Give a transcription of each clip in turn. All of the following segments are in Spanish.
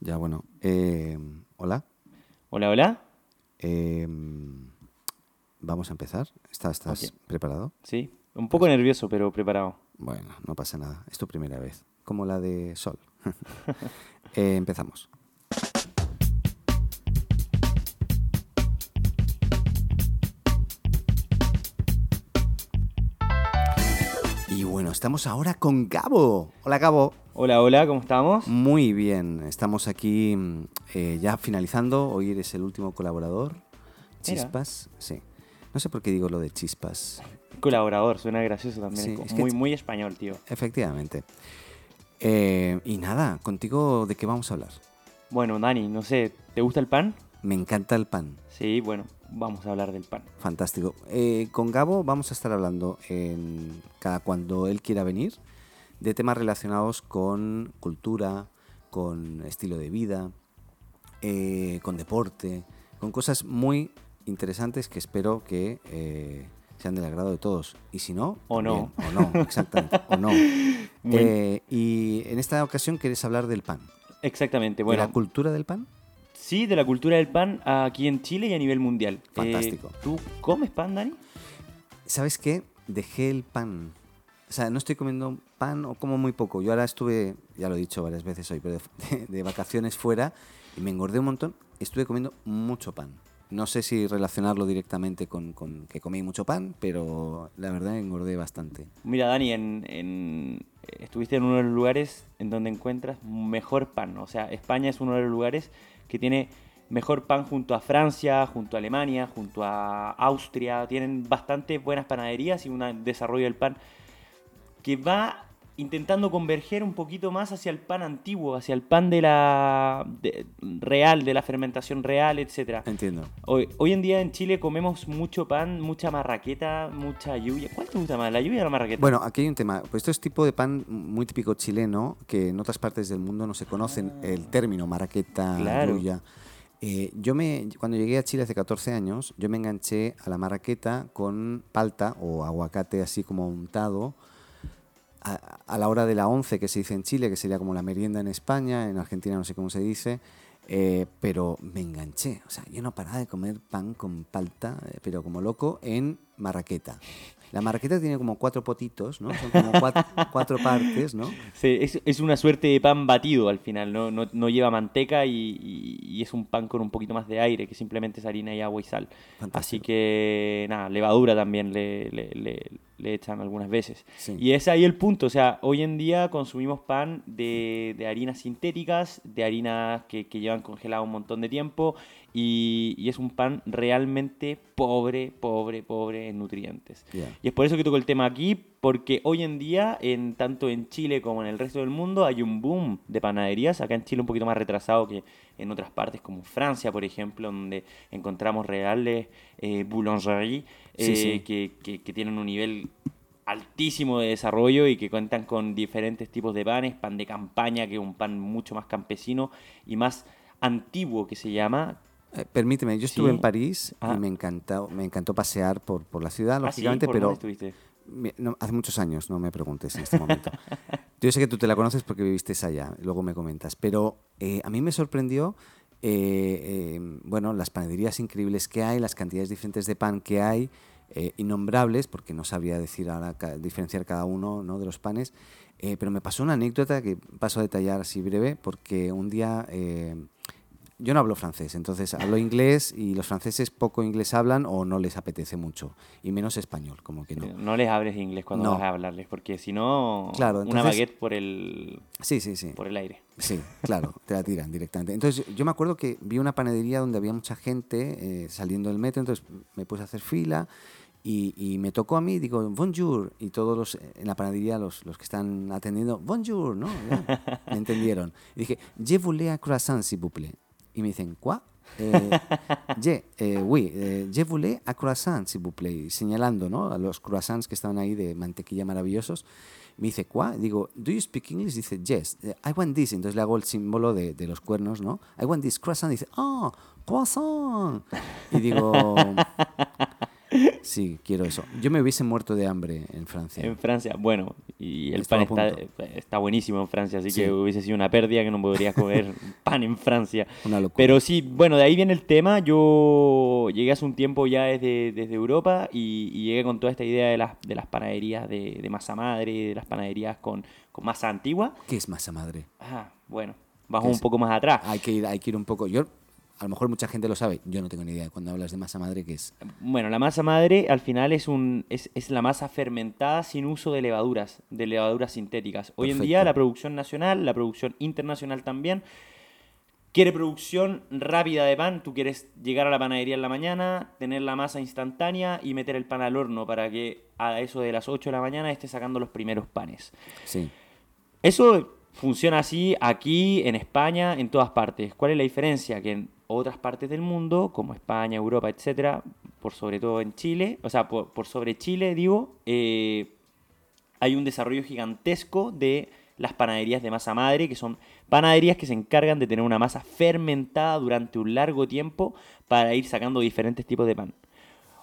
Ya, bueno. Eh, hola. Hola, hola. Eh, vamos a empezar. ¿Estás, preparado? Sí, un poco nervioso, pero preparado. Bueno, no pasa nada. Es tu primera vez. Como la de Sol. Eh, empezamos. Estamos ahora con Gabo. Hola Gabo. Hola, hola, ¿cómo estamos? Muy bien, estamos aquí mm, eh, ya finalizando. Hoy eres el último colaborador. Mira. Chispas, sí. No sé por qué digo lo de chispas. Colaborador, suena gracioso también. Sí, es muy, muy español, tío. Efectivamente. Eh, y nada, contigo, ¿de qué vamos a hablar? Bueno, Dani, no sé, ¿te gusta el pan? Me encanta el pan. Sí, bueno, vamos a hablar del pan. Fantástico. Eh, con Gabo vamos a estar hablando en cada cuando él quiera venir de temas relacionados con cultura, con estilo de vida, eh, con deporte, con cosas muy interesantes que espero que eh, sean del agrado de todos. Y si no, O no. O no, exactamente. o no. Y en esta ocasión quieres hablar del pan. Exactamente, ¿De bueno. la cultura del pan? Sí, de la cultura del pan aquí en Chile y a nivel mundial. Eh, Fantástico. ¿Tú comes pan, Dani? ¿Sabes qué? Dejé el pan. O sea, no estoy comiendo pan o como muy poco. Yo ahora estuve, ya lo he dicho varias veces hoy, pero de, de vacaciones fuera y me engordé un montón. Estuve comiendo mucho pan. No sé si relacionarlo directamente con, con que comí mucho pan, pero la verdad engordé bastante. Mira, Dani, en, en- estuviste en uno de los lugares en donde encuentras mejor pan. O sea, España es uno de los lugares que tiene mejor pan junto a Francia, junto a Alemania, junto a Austria. Tienen bastante buenas panaderías y un desarrollo del pan que va intentando converger un poquito más hacia el pan antiguo, hacia el pan de la de- real, de la fermentación real, etcétera. Entiendo. Hoy, hoy en día en Chile comemos mucho pan, mucha marraqueta, mucha lluvia. ¿Cuál te gusta más, la lluvia o la marraqueta? Bueno, aquí hay un tema. Pues esto es tipo de pan muy típico chileno que en otras partes del mundo no se conocen el término maraqueta, Claro. yuya. Eh, yo me, cuando llegué a Chile hace 14 años, yo me enganché a la marraqueta con palta o aguacate así como untado a, a la hora de la 11 que se dice en Chile, que sería como la merienda en España, en Argentina no sé cómo se dice, eh, pero me enganché. O sea, yo no paraba de comer pan con palta, eh, pero como loco, en marraqueta. La marraqueta tiene como cuatro potitos, ¿no? Son como cuatro, cuatro partes, ¿no? Sí, es, es una suerte de pan batido al final, no, no, no lleva manteca y, y- y es un pan con un poquito más de aire, que simplemente es harina y agua y sal. Así que, nada, levadura también le, le- le- le echan algunas veces. Sí. Y es ahí el punto, o sea, hoy en día consumimos pan de, de harinas sintéticas, de harinas que, que llevan congelado un montón de tiempo y, y es un pan realmente pobre, pobre, pobre en nutrientes. Y es por eso que toco el tema aquí, porque hoy en día, en, tanto en Chile como en el resto del mundo, hay un boom de panaderías. Acá en Chile un poquito más retrasado que en otras partes, como Francia, por ejemplo, donde encontramos reales eh, boulangeries Sí, eh, sí. Que, que- que tienen un nivel altísimo de desarrollo y que cuentan con diferentes tipos de panes, pan de campaña, que es un pan mucho más campesino y más antiguo que se llama. Eh, permíteme, yo estuve Sí. en París Ah. y me encantó, me encantó pasear por, por la ciudad, Ah, sí, lógicamente, ¿por pero estuviste? No, hace muchos años, no me preguntes en este momento. Yo sé que tú te la conoces porque viviste allá, luego me comentas. Pero eh, a mí me sorprendió, eh, eh, bueno, las panaderías increíbles que hay, las cantidades diferentes de pan que hay, eh, innombrables, porque no sabría decir ahora ca- diferenciar cada uno ¿no? de los panes. eh, pero me pasó una anécdota que paso a detallar así breve, porque un día eh, yo no hablo francés, entonces hablo inglés y los franceses poco inglés hablan o no les apetece mucho, y menos español, como que no. No les hables inglés cuando No. vas a hablarles, porque si no, Claro, una baguette por el, Sí, sí, sí. por el aire. Sí, claro, te la tiran directamente. Entonces yo me acuerdo que vi una panadería donde había mucha gente eh, saliendo del metro, entonces me puse a hacer fila y, y me tocó a mí, digo, bonjour, y todos los en la panadería, los, los que están atendiendo, bonjour, ¿no? Ya, me entendieron. Y dije, je voulais un croissant, s'il vous plaît. Y me dicen, ¿cuá? Eh, je, eh, oui, eh, je voulais un croissant, s'il vous plaît. Señalando, ¿no? A los croissants que estaban ahí de mantequilla maravillosos. Me dice, ¿cuá? Digo, ¿do you speak English? Dice, yes, eh, I want this. Entonces le hago el símbolo de, de los cuernos, ¿no? I want this croissant. Dice, ah, croissant. Y digo, Sí, quiero eso. Yo me hubiese muerto de hambre en Francia. En Francia, bueno, y el Estaba pan está, buenísimo en Francia, así Sí. que hubiese sido una pérdida que no podrías comer pan en Francia. Una locura. Pero sí, bueno, de ahí viene el tema. Yo llegué hace un tiempo ya desde, desde Europa y, y llegué con toda esta idea de las, de las panaderías de, de masa madre, de las panaderías con, con masa antigua. ¿Qué es masa madre? Ah, bueno, ¿Qué un poco más atrás. Hay que ir, hay que ir un poco. Yo, a lo mejor mucha gente lo sabe. Yo no tengo ni idea. Cuando hablas de masa madre, ¿qué es? Bueno, la masa madre al final es, un, es, es la masa fermentada sin uso de levaduras, de levaduras sintéticas. Hoy en día la producción nacional, la producción internacional también, quiere producción rápida de pan. Tú quieres llegar a la panadería en la mañana, tener la masa instantánea y meter el pan al horno para que a eso de las 8 de la mañana esté sacando los primeros panes. Sí. Eso funciona así aquí, en España, en todas partes. ¿Cuál es la diferencia? Que en otras partes del mundo, como España, Europa, etcétera, por sobre todo en Chile, o sea, por, sobre Chile, digo, eh, hay un desarrollo gigantesco de las panaderías de masa madre, que son panaderías que se encargan de tener una masa fermentada durante un largo tiempo para ir sacando diferentes tipos de pan.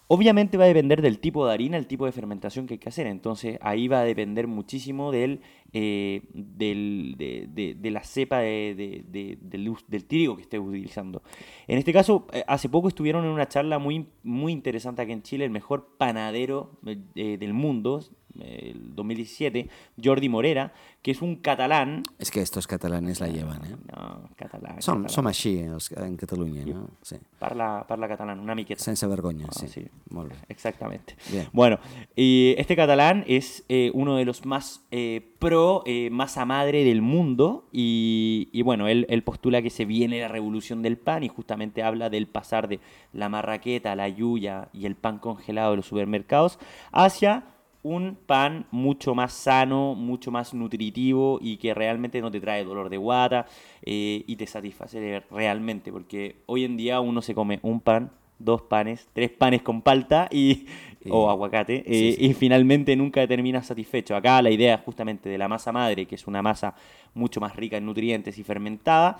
Obviamente va a depender del tipo de harina, el tipo de fermentación que hay que hacer. Entonces ahí va a depender muchísimo del, eh, del- de, de- la cepa de- de- de- del, del trigo que estés utilizando. En este caso, eh, hace poco estuvieron en una charla muy, muy interesante aquí en Chile, el mejor panadero eh, eh, del mundo, el 2017, Jordi Morera, que es un catalán. Es que estos catalanes la llevan, ¿eh? No, catalán. Som, catalán. som així els- en Catalunya, no? Sí. Parla, parla catalán, una miqueta. Sense vergonya, Ah, sí. sí. Molt bé. Exactamente. Bien. Bueno, y este catalán es eh, uno de los más eh, pro eh, masa madre del mundo y, y bueno, él, él postula que se viene la revolución del pan y justamente habla del pasar de la marraqueta, la yuya y el pan congelado de los supermercados hacia un pan mucho más sano, mucho más nutritivo y que realmente no te trae dolor de guata eh, y te satisface realmente, porque hoy en día uno se come un pan, dos panes, tres panes con palta y, o aguacate sí, eh, sí. y finalmente nunca terminas satisfecho. Acá la idea justamente de la masa madre, que es una masa mucho más rica en nutrientes y fermentada,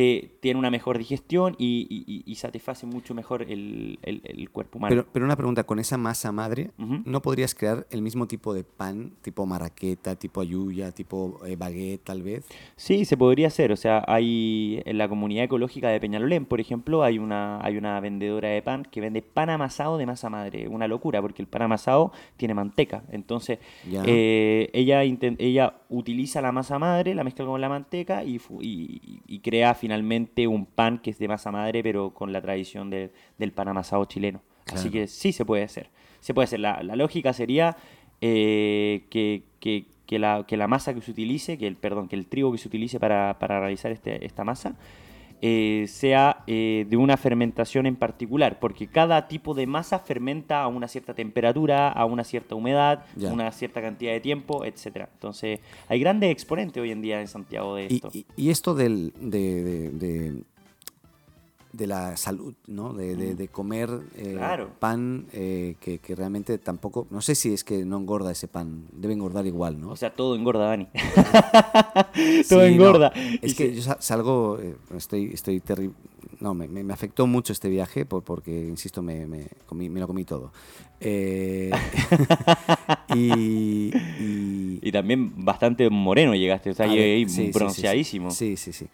te, tiene una mejor digestión y, y- y- satisface mucho mejor el, el- el cuerpo humano. Pero, pero una pregunta, con esa masa madre, Ujú. ¿no podrías crear el mismo tipo de pan, tipo marraqueta, tipo ayuya, tipo eh, baguette, tal vez? Sí, se podría hacer. O sea, hay en la comunidad ecológica de Peñalolén, por ejemplo, hay una, hay una vendedora de pan que vende pan amasado de masa madre. Una locura, porque el pan amasado tiene manteca. Entonces, eh, ella, ella utiliza la masa madre, la mezcla con la manteca y, y- y crea finalmente un pan que es de masa madre, pero con la tradición de- del pan amasado chileno. Así que sí se puede hacer. Se puede hacer. La, la lógica sería eh, que, que- que la, que la masa que se utilice, que el, perdón, que el trigo que se utilice para, para realizar este- esta masa, eh, sea eh, de una fermentación en particular, porque cada tipo de masa fermenta a una cierta temperatura, a una cierta humedad, Ya. una cierta cantidad de tiempo, etcétera. Entonces, hay grandes exponentes hoy en día en Santiago de Y, esto. y- y esto del, de, de- de- de la salud, ¿no? De, de- de comer eh, Claro. pan eh, que, que realmente tampoco... No sé si es que no engorda ese pan. Debe engordar igual, ¿no? O sea, todo engorda, Dani. Sí, todo no, engorda. Es Y que yo sa- salgo, eh, estoy, estoy terrible. No, me, me- afectó mucho este viaje por- porque, insisto, me, me, comí- me lo comí todo. Eh, y, y- Y también bastante moreno llegaste, o sea, ahí sí, sí. Sí, sí, sí.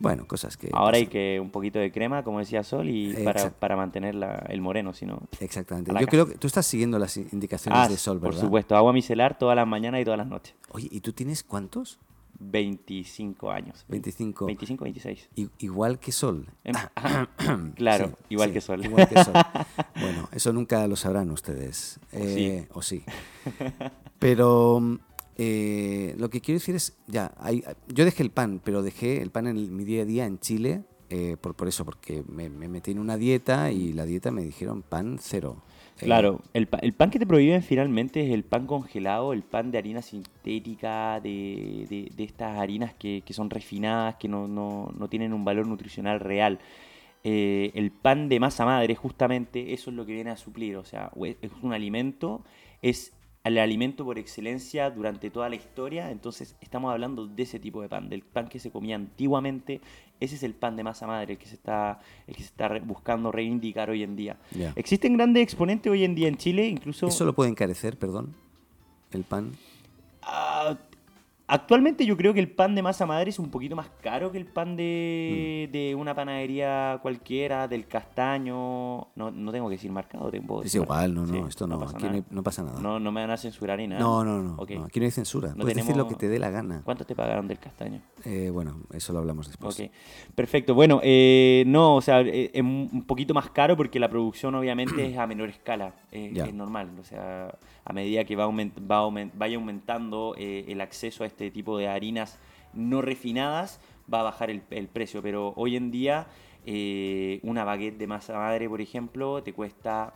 Bueno, cosas que. Ahora hay que un poquito de crema, como decía Sol, y para, para mantener la- el moreno, si no... Exactamente. Yo casa. creo que tú estás siguiendo las indicaciones Ah, de sol, por ¿verdad? supuesto, agua micelar todas las mañanas y todas las noches. Oye, ¿y tú tienes cuántos? 25 años. 25. 25, 26. I- igual que sol. Em, claro, Sí, igual sí, que Sol. Igual que sol. Bueno, eso nunca lo sabrán ustedes. O sí. Eh, o sí. Pero mm, eh, lo que quiero decir es, ya, hay, yo dejé el pan, pero dejé el pan en mi día a día en Chile, eh, por, por eso, porque me, me metí en una dieta y la dieta me dijeron pan cero. Eh, Claro, el, el pan que te prohíben finalmente es el pan congelado, el pan de harina sintética, de, de- estas harinas que, que son refinadas, que no, no- no tienen un valor nutricional real. Eh, el pan de masa madre, justamente, eso es lo que viene a suplir. O sea, es un alimento, es al alimento por excelencia durante toda la historia. Entonces estamos hablando de ese tipo de pan, del pan que se comía antiguamente. Ese es el pan de masa madre, el que se está, el que se está buscando reivindicar hoy en día. Existen grandes exponentes hoy en día en Chile, incluso... ¿Eso lo puede encarecer, perdón? ¿El pan? Actualmente yo creo que el pan de masa madre es un poquito más caro que el pan de, Mm. de una panadería cualquiera, del castaño. No, no tengo que decir marcado, tengo Es igual, no, no, Sí, esto no, pasa aquí no, nada. no pasa nada. No, no me van a censurar ni nada. No, no, no, no, Aquí no hay censura. No Puedes decir lo que te dé la gana. ¿Cuánto te pagaron del castaño? Eh, bueno, eso lo hablamos después. Ok, perfecto. Bueno, eh, no, o sea, eh, es un un poquito más caro porque la producción obviamente es a menor escala, es normal. O sea, a medida que va aument- va aument- vaya aumentando eh, el acceso a este tipo de harinas no refinadas, va a bajar el, el precio. Pero hoy en día, eh, una baguette de masa madre, por ejemplo, te cuesta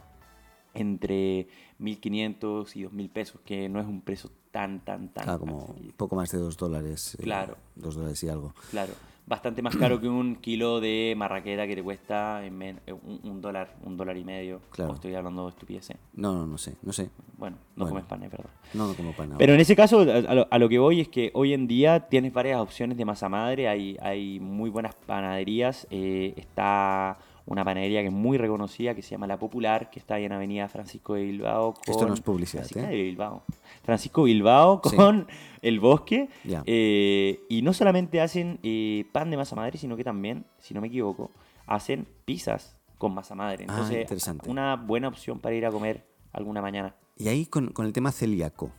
entre 1.500 y 2.000 pesos, que no es un precio tan, tan, tan... Ah, como un poco más de dos dólares. eh, Claro. Dos dólares y algo. Claro, bastante más caro que un kilo de marraqueta que te cuesta en men- eh, un, un dólar, un dólar y medio. Claro. O estoy hablando de estupideces. No, no, no sé, no sé. Bueno, no Bueno. comes pan, es verdad. No, no como pan. ahora. Pero en ese caso, a a lo, a lo que voy es que hoy en día tienes varias opciones de masa madre, hay, hay muy buenas panaderías, eh, está una panadería que es muy reconocida que se llama La Popular, que está ahí en Avenida Francisco de Bilbao. Con Esto no es publicidad, Francisco ¿eh? de Bilbao. Francisco Bilbao Sí. con El Bosque. Ya. Eh, y no solamente hacen eh, pan de masa madre, sino que también, si no me equivoco, hacen pizzas con masa madre. Ah, Entonces, interesante. una buena opción para ir a comer alguna mañana. Y ahí con, con el tema celíaco.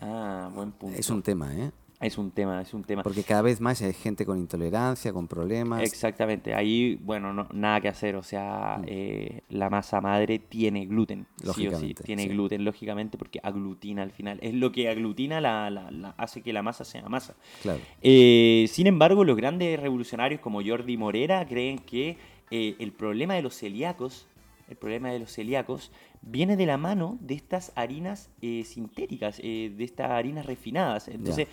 Ah, buen punto. Es un tema, ¿eh? Es un tema, es un tema. Porque cada vez más hay gente con intolerancia, con problemas. Exactamente, ahí, bueno, no, nada que hacer, o sea, eh, la masa madre tiene gluten, sí o sí, Lógicamente, tiene sí. gluten, lógicamente, porque aglutina al final, es lo que aglutina, la, la- la- hace que la masa sea masa. Claro. Eh, sin embargo, los grandes revolucionarios como Jordi Morera creen que eh, el problema de los celíacos, el problema de los celíacos, viene de la mano de estas harinas sintéticas, de estas harinas refinadas. Entonces,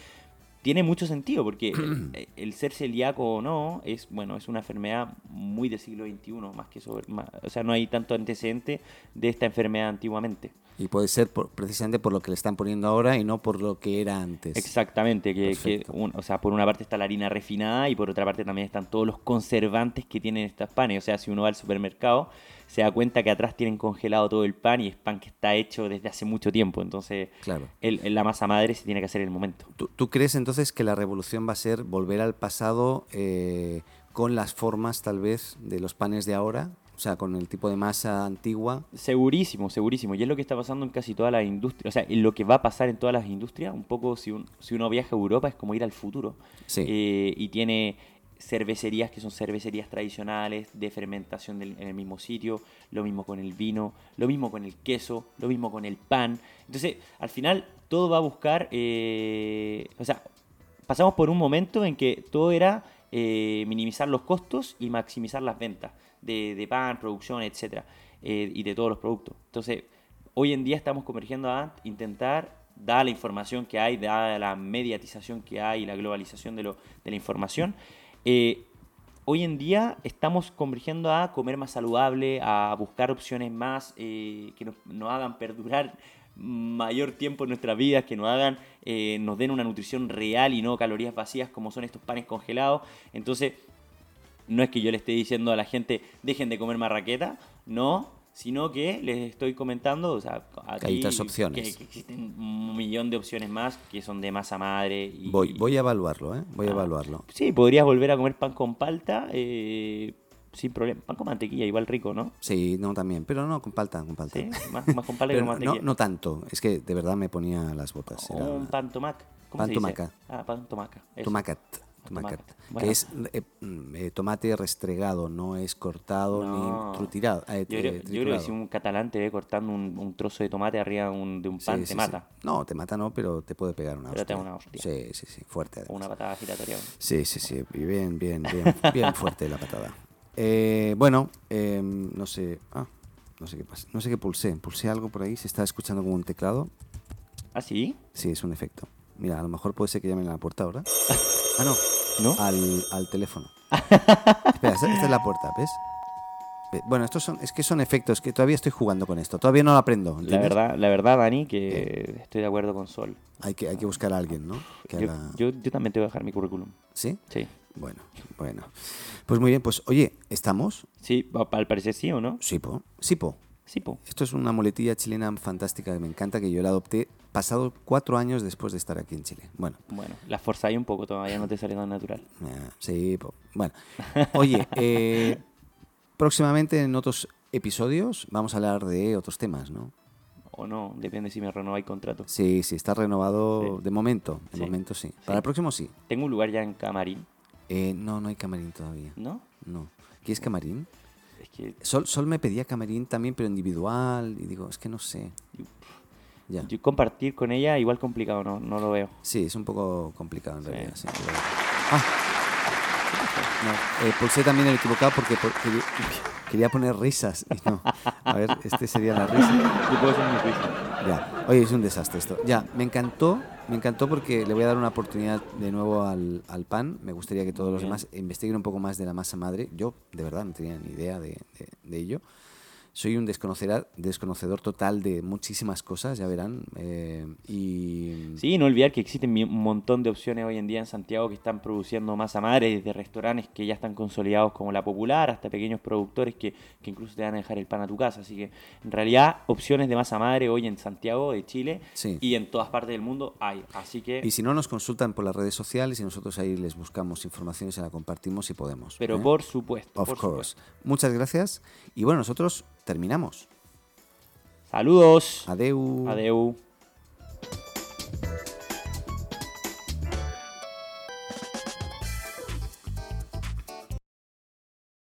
tiene mucho sentido porque el, el ser celíaco o no es bueno es una enfermedad muy del siglo XXI más que sobre más- o sea no hay tanto antecedente de esta enfermedad antiguamente Y puede ser por- precisamente por lo que le están poniendo ahora y no por lo que era antes. Exactamente, que, que Perfecto. un- o sea, por una parte está la harina refinada y por otra parte también están todos los conservantes que tienen estos panes. O sea, si uno va al supermercado, se da cuenta que atrás tienen congelado todo el pan y es pan que está hecho desde hace mucho tiempo. Entonces, Claro. el- el- la masa madre se tiene que hacer en el momento. ¿Tú, tú crees entonces que la revolución va a ser volver al pasado eh, con las formas tal vez de los panes de ahora? O sea, con el tipo de masa antigua. Segurísimo, segurísimo. Y es lo que está pasando en casi todas las industrias. O sea, en lo que va a pasar en todas las industrias. Un poco, si, un- si uno viaja a Europa, es como ir al futuro. Sí. Eh, y tiene cervecerías que son cervecerías tradicionales de fermentación del- en el mismo sitio, lo mismo con el vino, lo mismo con el queso, lo mismo con el pan. Entonces, al final, todo va a buscar, eh, o sea, pasamos por un momento en que todo era eh, minimizar los costos y maximizar las ventas de, de pan, producción, etcétera, eh, y de todos los productos. Entonces, hoy en día estamos convergiendo a intentar, dada la información que hay, dada la mediatización que hay y la globalización de, lo, de la información, eh, hoy en día estamos convergiendo a comer más saludable, a buscar opciones más eh, que nos, nos hagan perdurar mayor tiempo en nuestras vidas, que nos hagan, eh, nos den una nutrición real y no calorías vacías como son estos panes congelados. Entonces, no es que yo le esté diciendo a la gente dejen de comer marraqueta, no, sino que les estoy comentando, o sea, Que hay otras opciones. Que, que existen un millón de opciones más que son de masa madre. Y, Voy, voy a evaluarlo, ¿eh? Voy a Ah. evaluarlo. Sí, podrías volver a comer pan con palta eh, sin problema. Pan con mantequilla, igual rico, ¿no? Sí, no, también. Pero no, con palta, con palta. Sí, más, más con palta que con no, mantequilla. no tanto. Es que de verdad me ponía las botas. O Era un pan tomac. ¿Cómo Pan se dice? tomaca. Ah, pan tomaca. eso. tomacat. Bueno. Que es eh, mm, eh, tomate restregado, no es cortado No. ni trutirado. eh, Yo creo, yo creo que si un catalán te ve cortando un, un trozo de tomate arriba de un, de un pan, sí, te sí. mata. No, te mata no, pero te puede pegar una Pero te hostia. da una hostia. Sí, sí, sí, fuerte. Además. una patada giratoria. Sí, sí, sí, bien, bien, bien, bien fuerte la patada. Eh, bueno, eh, no sé, ah, no sé qué pasa, no sé qué pulsé, pulsé algo por ahí, se está escuchando como un teclado. ¿Ah, sí? Sí, es un efecto. Mira, a lo mejor puede ser que llamen a la puerta ahora. Ah, no, ¿No? al, al teléfono. Espera, esta, esta es la puerta, ¿ves? Ve- Bueno, estos son, es que son efectos que todavía estoy jugando con esto. Todavía no lo aprendo. La verdad, la verdad, Dani, que estoy de acuerdo con Sol. Hay que, hay que buscar a alguien, ¿no? Que Yo, haga- yo, yo también te voy a dejar mi currículum. ¿Sí? Sí. Bueno, bueno. Pues muy bien, pues oye, ¿estamos? Sí, al parecer sí o no. Sipo. Sipo. Sí, po. Esto es una muletilla chilena fantástica que me encanta, que yo la adopté pasado cuatro años después de estar aquí en Chile. Bueno, Bueno, la forzáis un poco, todavía no te sale tan natural. eh, sí, po. bueno. Oye, eh, próximamente en otros episodios vamos a hablar de otros temas, ¿no? O no, depende si me renováis contrato. Sí, sí, está renovado Sí. de momento. De Sí. momento sí. Para el próximo sí. Tengo un lugar ya en Camarín, Eh, no, no hay camarín todavía. ¿no? No. ¿Quieres camarín? Que Sol, Sol me pedía camarín también, pero individual. Y digo, es que no sé. Ya. yo compartir con ella igual complicado, no, no lo veo. Sí, es un poco complicado en Sí. realidad. sí, pero- Ah. No, eh, pulsé también el equivocado porque por- quería, poner risas. Y no. A ver, este sería la risa. Yo puedo hacer mi risa. Ya. Oye, es un desastre esto. Ya, me encantó. Me encantó porque le voy a dar una oportunidad de nuevo al, al pan. Me gustaría que todos los demás investiguen un poco más de la masa madre. Yo, de verdad, no tenía ni idea de, de- de ello. Soy un desconocedor, desconocedor total de muchísimas cosas, ya verán. eh, y Sí, no olvidar que existen un montón de opciones hoy en día en Santiago que están produciendo masa madre, desde restaurantes que ya están consolidados como La Popular, hasta pequeños productores que, que incluso te van a dejar el pan a tu casa. Así que, en realidad, opciones de masa madre hoy en Santiago de Chile Sí. y en todas partes del mundo hay. Así que, Y si no, nos consultan por las redes sociales y nosotros ahí les buscamos información y se la compartimos si podemos. pero ¿eh? por supuesto. Of por course. supuesto. Muchas gracias. Y bueno, nosotros terminamos. Saludos. Adeu. Adeu.